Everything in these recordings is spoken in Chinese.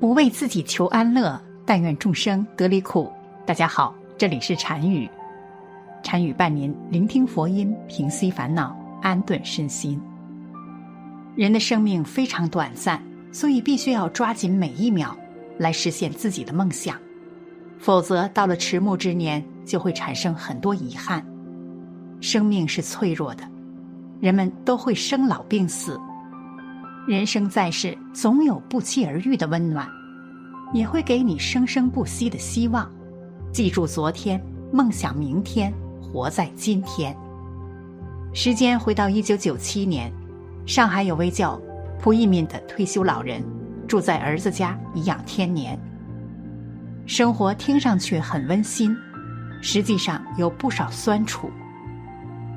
不为自己求安乐，但愿众生得离苦。大家好，这里是禅语，禅语伴您聆听佛音，平息烦恼，安顿身心。人的生命非常短暂，所以必须要抓紧每一秒来实现自己的梦想，否则到了迟暮之年，就会产生很多遗憾。生命是脆弱的，人们都会生老病死。人生在世，总有不期而遇的温暖，也会给你生生不息的希望。记住昨天，梦想明天，活在今天。时间回到一九九七年，上海有位叫蒲一敏的退休老人，住在儿子家颐养天年。生活听上去很温馨，实际上有不少酸楚。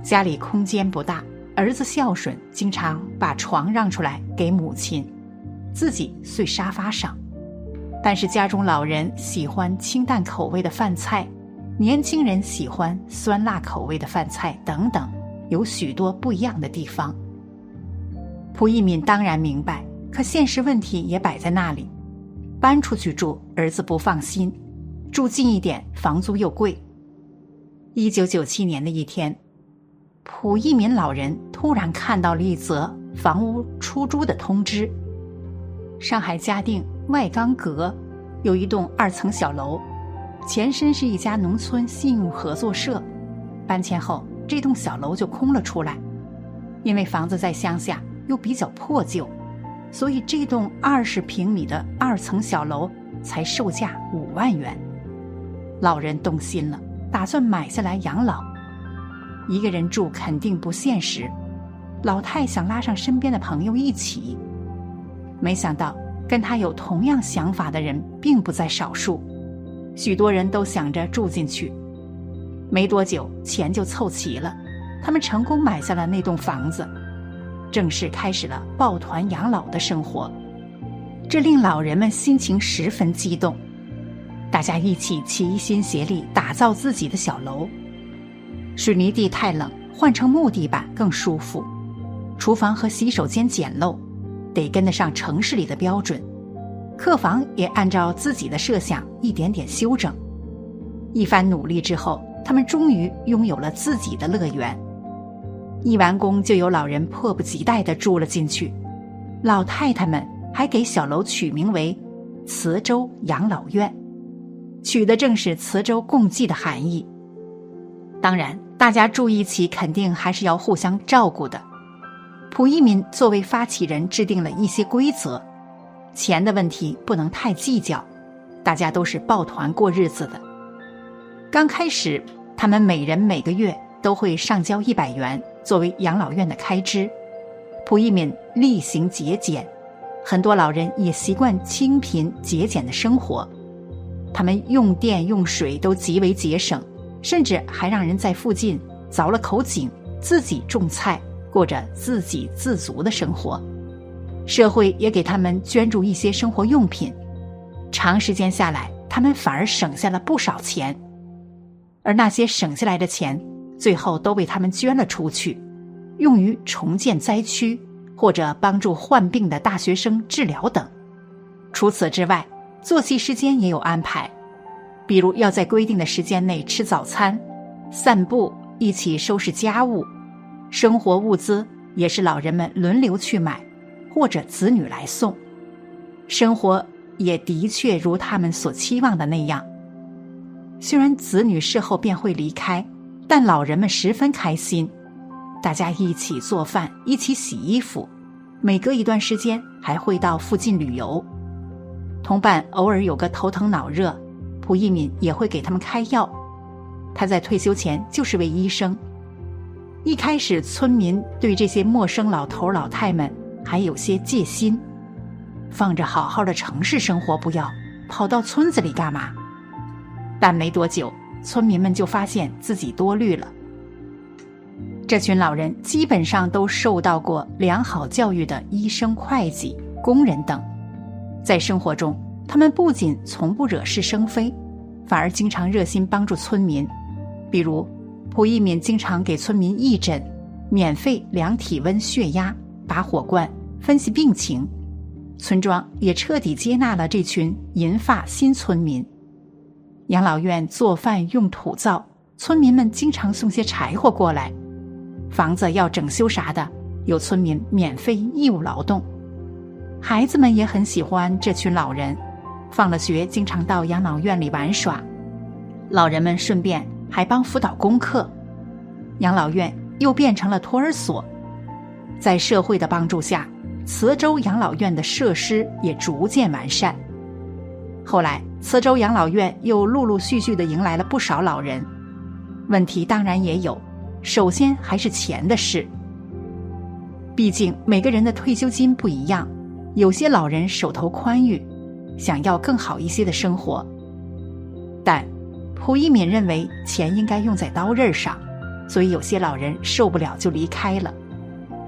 家里空间不大。儿子孝顺，经常把床让出来给母亲，自己睡沙发上。但是家中老人喜欢清淡口味的饭菜，年轻人喜欢酸辣口味的饭菜等等，有许多不一样的地方。蒲一敏当然明白，可现实问题也摆在那里，搬出去住，儿子不放心；住近一点，房租又贵。一九九七年的一天。蒲一民老人突然看到了一则房屋出租的通知。上海嘉定外钢阁有一栋二层小楼，前身是一家农村信用合作社。搬迁后，这栋小楼就空了出来。因为房子在乡下又比较破旧，所以这栋二十平米的二层小楼才售价五万元。老人动心了，打算买下来养老。一个人住肯定不现实，老太想拉上身边的朋友一起，没想到跟他有同样想法的人并不在少数，许多人都想着住进去。没多久，钱就凑齐了，他们成功买下了那栋房子，正式开始了抱团养老的生活。这令老人们心情十分激动，大家一起齐心协力打造自己的小楼。水泥地太冷，换成木地板更舒服。厨房和洗手间简陋，得跟得上城市里的标准。客房也按照自己的设想一点点修整。一番努力之后，他们终于拥有了自己的乐园。一完工，就有老人迫不及待地住了进去。老太太们还给小楼取名为“磁州养老院”，取的正是磁州共济的含义。当然。大家住一起，肯定还是要互相照顾的。蒲一民作为发起人，制定了一些规则：钱的问题不能太计较，大家都是抱团过日子的。刚开始，他们每人每个月都会上交一百元作为养老院的开支。蒲一敏厉行节俭，很多老人也习惯清贫节俭的生活，他们用电用水都极为节省。甚至还让人在附近凿了口井，自己种菜，过着自给自足的生活。社会也给他们捐助一些生活用品。长时间下来，他们反而省下了不少钱。而那些省下来的钱，最后都被他们捐了出去，用于重建灾区，或者帮助患病的大学生治疗等。除此之外，作息时间也有安排。比如要在规定的时间内吃早餐、散步、一起收拾家务，生活物资也是老人们轮流去买，或者子女来送。生活也的确如他们所期望的那样。虽然子女事后便会离开，但老人们十分开心。大家一起做饭，一起洗衣服，每隔一段时间还会到附近旅游。同伴偶尔有个头疼脑热。蒲一敏也会给他们开药，他在退休前就是位医生。一开始，村民对这些陌生老头老太们还有些戒心，放着好好的城市生活不要，跑到村子里干嘛？但没多久，村民们就发现自己多虑了。这群老人基本上都受到过良好教育的医生、会计、工人等，在生活中。他们不仅从不惹是生非，反而经常热心帮助村民。比如，蒲一敏经常给村民义诊，免费量体温、血压，拔火罐，分析病情。村庄也彻底接纳了这群银发新村民。养老院做饭用土灶，村民们经常送些柴火过来。房子要整修啥的，有村民免费义务劳动。孩子们也很喜欢这群老人，放了学经常到养老院里玩耍。老人们顺便还帮辅导功课，养老院又变成了托儿所。在社会的帮助下，磁州养老院的设施也逐渐完善。后来，磁州养老院又陆陆续续的迎来了不少老人，问题当然也有。首先还是钱的事，毕竟每个人的退休金不一样，有些老人手头宽裕，想要更好一些的生活。但蒲一敏认为钱应该用在刀刃上，所以有些老人受不了就离开了。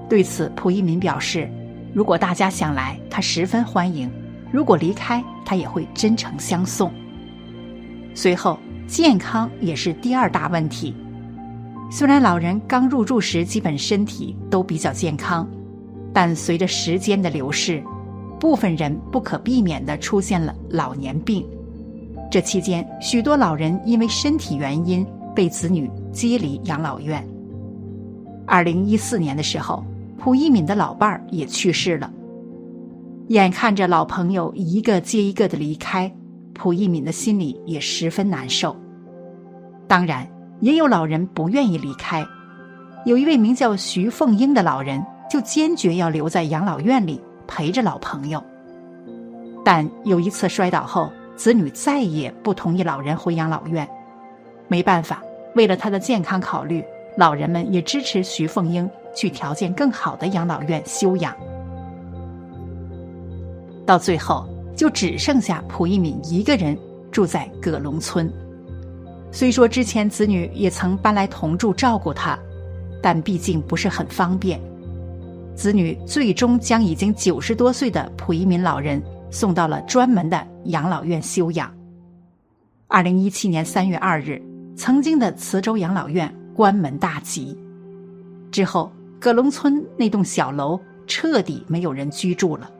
对此，蒲一民表示，如果大家想来，他十分欢迎；如果离开，他也会真诚相送。随后，健康也是第二大问题。虽然老人刚入住时基本身体都比较健康，但随着时间的流逝，部分人不可避免的出现了老年病。这期间，许多老人因为身体原因被子女接离养老院。二零一四年的时候，蒲一敏的老伴儿也去世了。眼看着老朋友一个接一个的离开，蒲一敏的心里也十分难受。当然。也有老人不愿意离开，有一位名叫徐凤英的老人就坚决要留在养老院里陪着老朋友。但有一次摔倒后，子女再也不同意老人回养老院。没办法，为了他的健康考虑，老人们也支持徐凤英去条件更好的养老院休养。到最后，就只剩下蒲一敏一个人住在葛龙村。虽说之前子女也曾搬来同住照顾他，但毕竟不是很方便。子女最终将已经九十多岁的蒲一敏老人送到了专门的养老院休养。二零一七年三月二日，曾经的磁州养老院关门大吉，之后葛龙村那栋小楼彻底没有人居住了。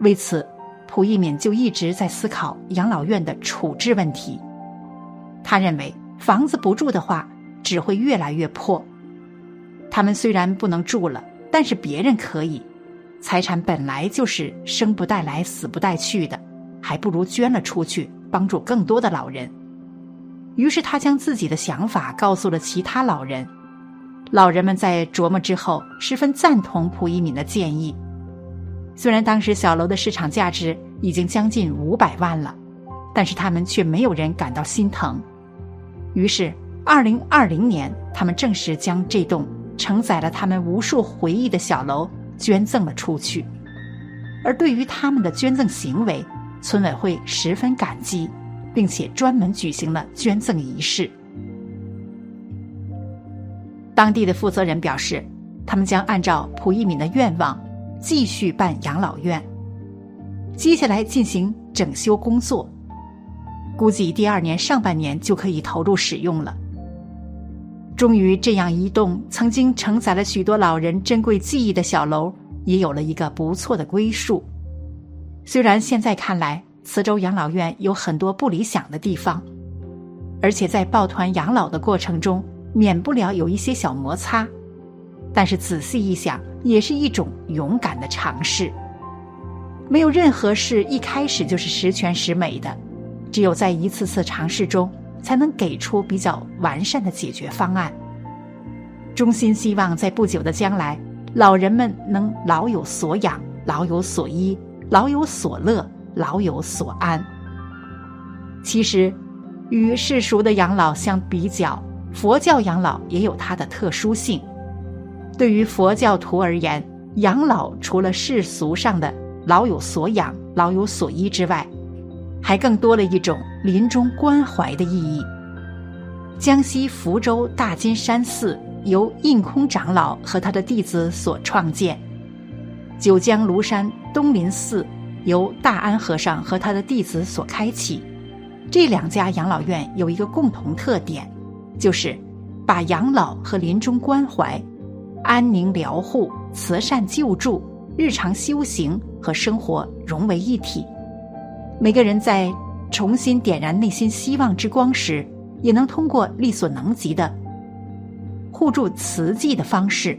为此，蒲一敏就一直在思考养老院的处置问题。他认为房子不住的话，只会越来越破。他们虽然不能住了，但是别人可以。财产本来就是生不带来，死不带去的，还不如捐了出去，帮助更多的老人。于是他将自己的想法告诉了其他老人。老人们在琢磨之后，十分赞同蒲一敏的建议。虽然当时小楼的市场价值已经将近五百万了，但是他们却没有人感到心疼。于是，二零二零年，他们正式将这栋承载了他们无数回忆的小楼捐赠了出去。而对于他们的捐赠行为，村委会十分感激，并且专门举行了捐赠仪式。当地的负责人表示，他们将按照蒲一敏的愿望，继续办养老院，接下来进行整修工作。估计第二年上半年就可以投入使用了。终于，这样一栋曾经承载了许多老人珍贵记忆的小楼，也有了一个不错的归宿。虽然现在看来，磁州养老院有很多不理想的地方，而且在抱团养老的过程中，免不了有一些小摩擦，但是仔细一想，也是一种勇敢的尝试。没有任何事一开始就是十全十美的。只有在一次次尝试中，才能给出比较完善的解决方案。衷心希望在不久的将来，老人们能老有所养、老有所依、老有所乐、老有所安。其实，与世俗的养老相比较，佛教养老也有它的特殊性。对于佛教徒而言，养老除了世俗上的老有所养、老有所依之外，还更多了一种临终关怀的意义。江西福州大金山寺由印空长老和他的弟子所创建，九江庐山东林寺由大安和尚和他的弟子所开启。这两家养老院有一个共同特点，就是把养老和临终关怀、安宁疗护、慈善救助日常修行和生活融为一体。每个人在重新点燃内心希望之光时，也能通过力所能及的互助慈济的方式，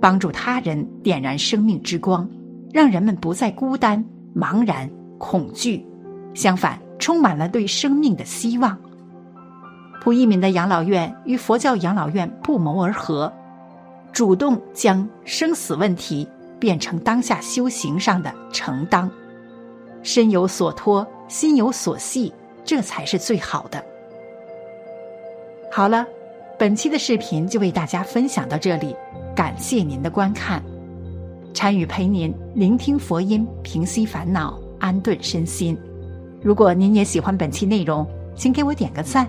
帮助他人点燃生命之光，让人们不再孤单、茫然、恐惧，相反，充满了对生命的希望。胡一民的养老院与佛教养老院不谋而合，主动将生死问题变成当下修行上的承当。身有所托，心有所系，这才是最好的。好了，本期的视频就为大家分享到这里，感谢您的观看。禅语陪您聆听佛音，平息烦恼，安顿身心。如果您也喜欢本期内容，请给我点个赞，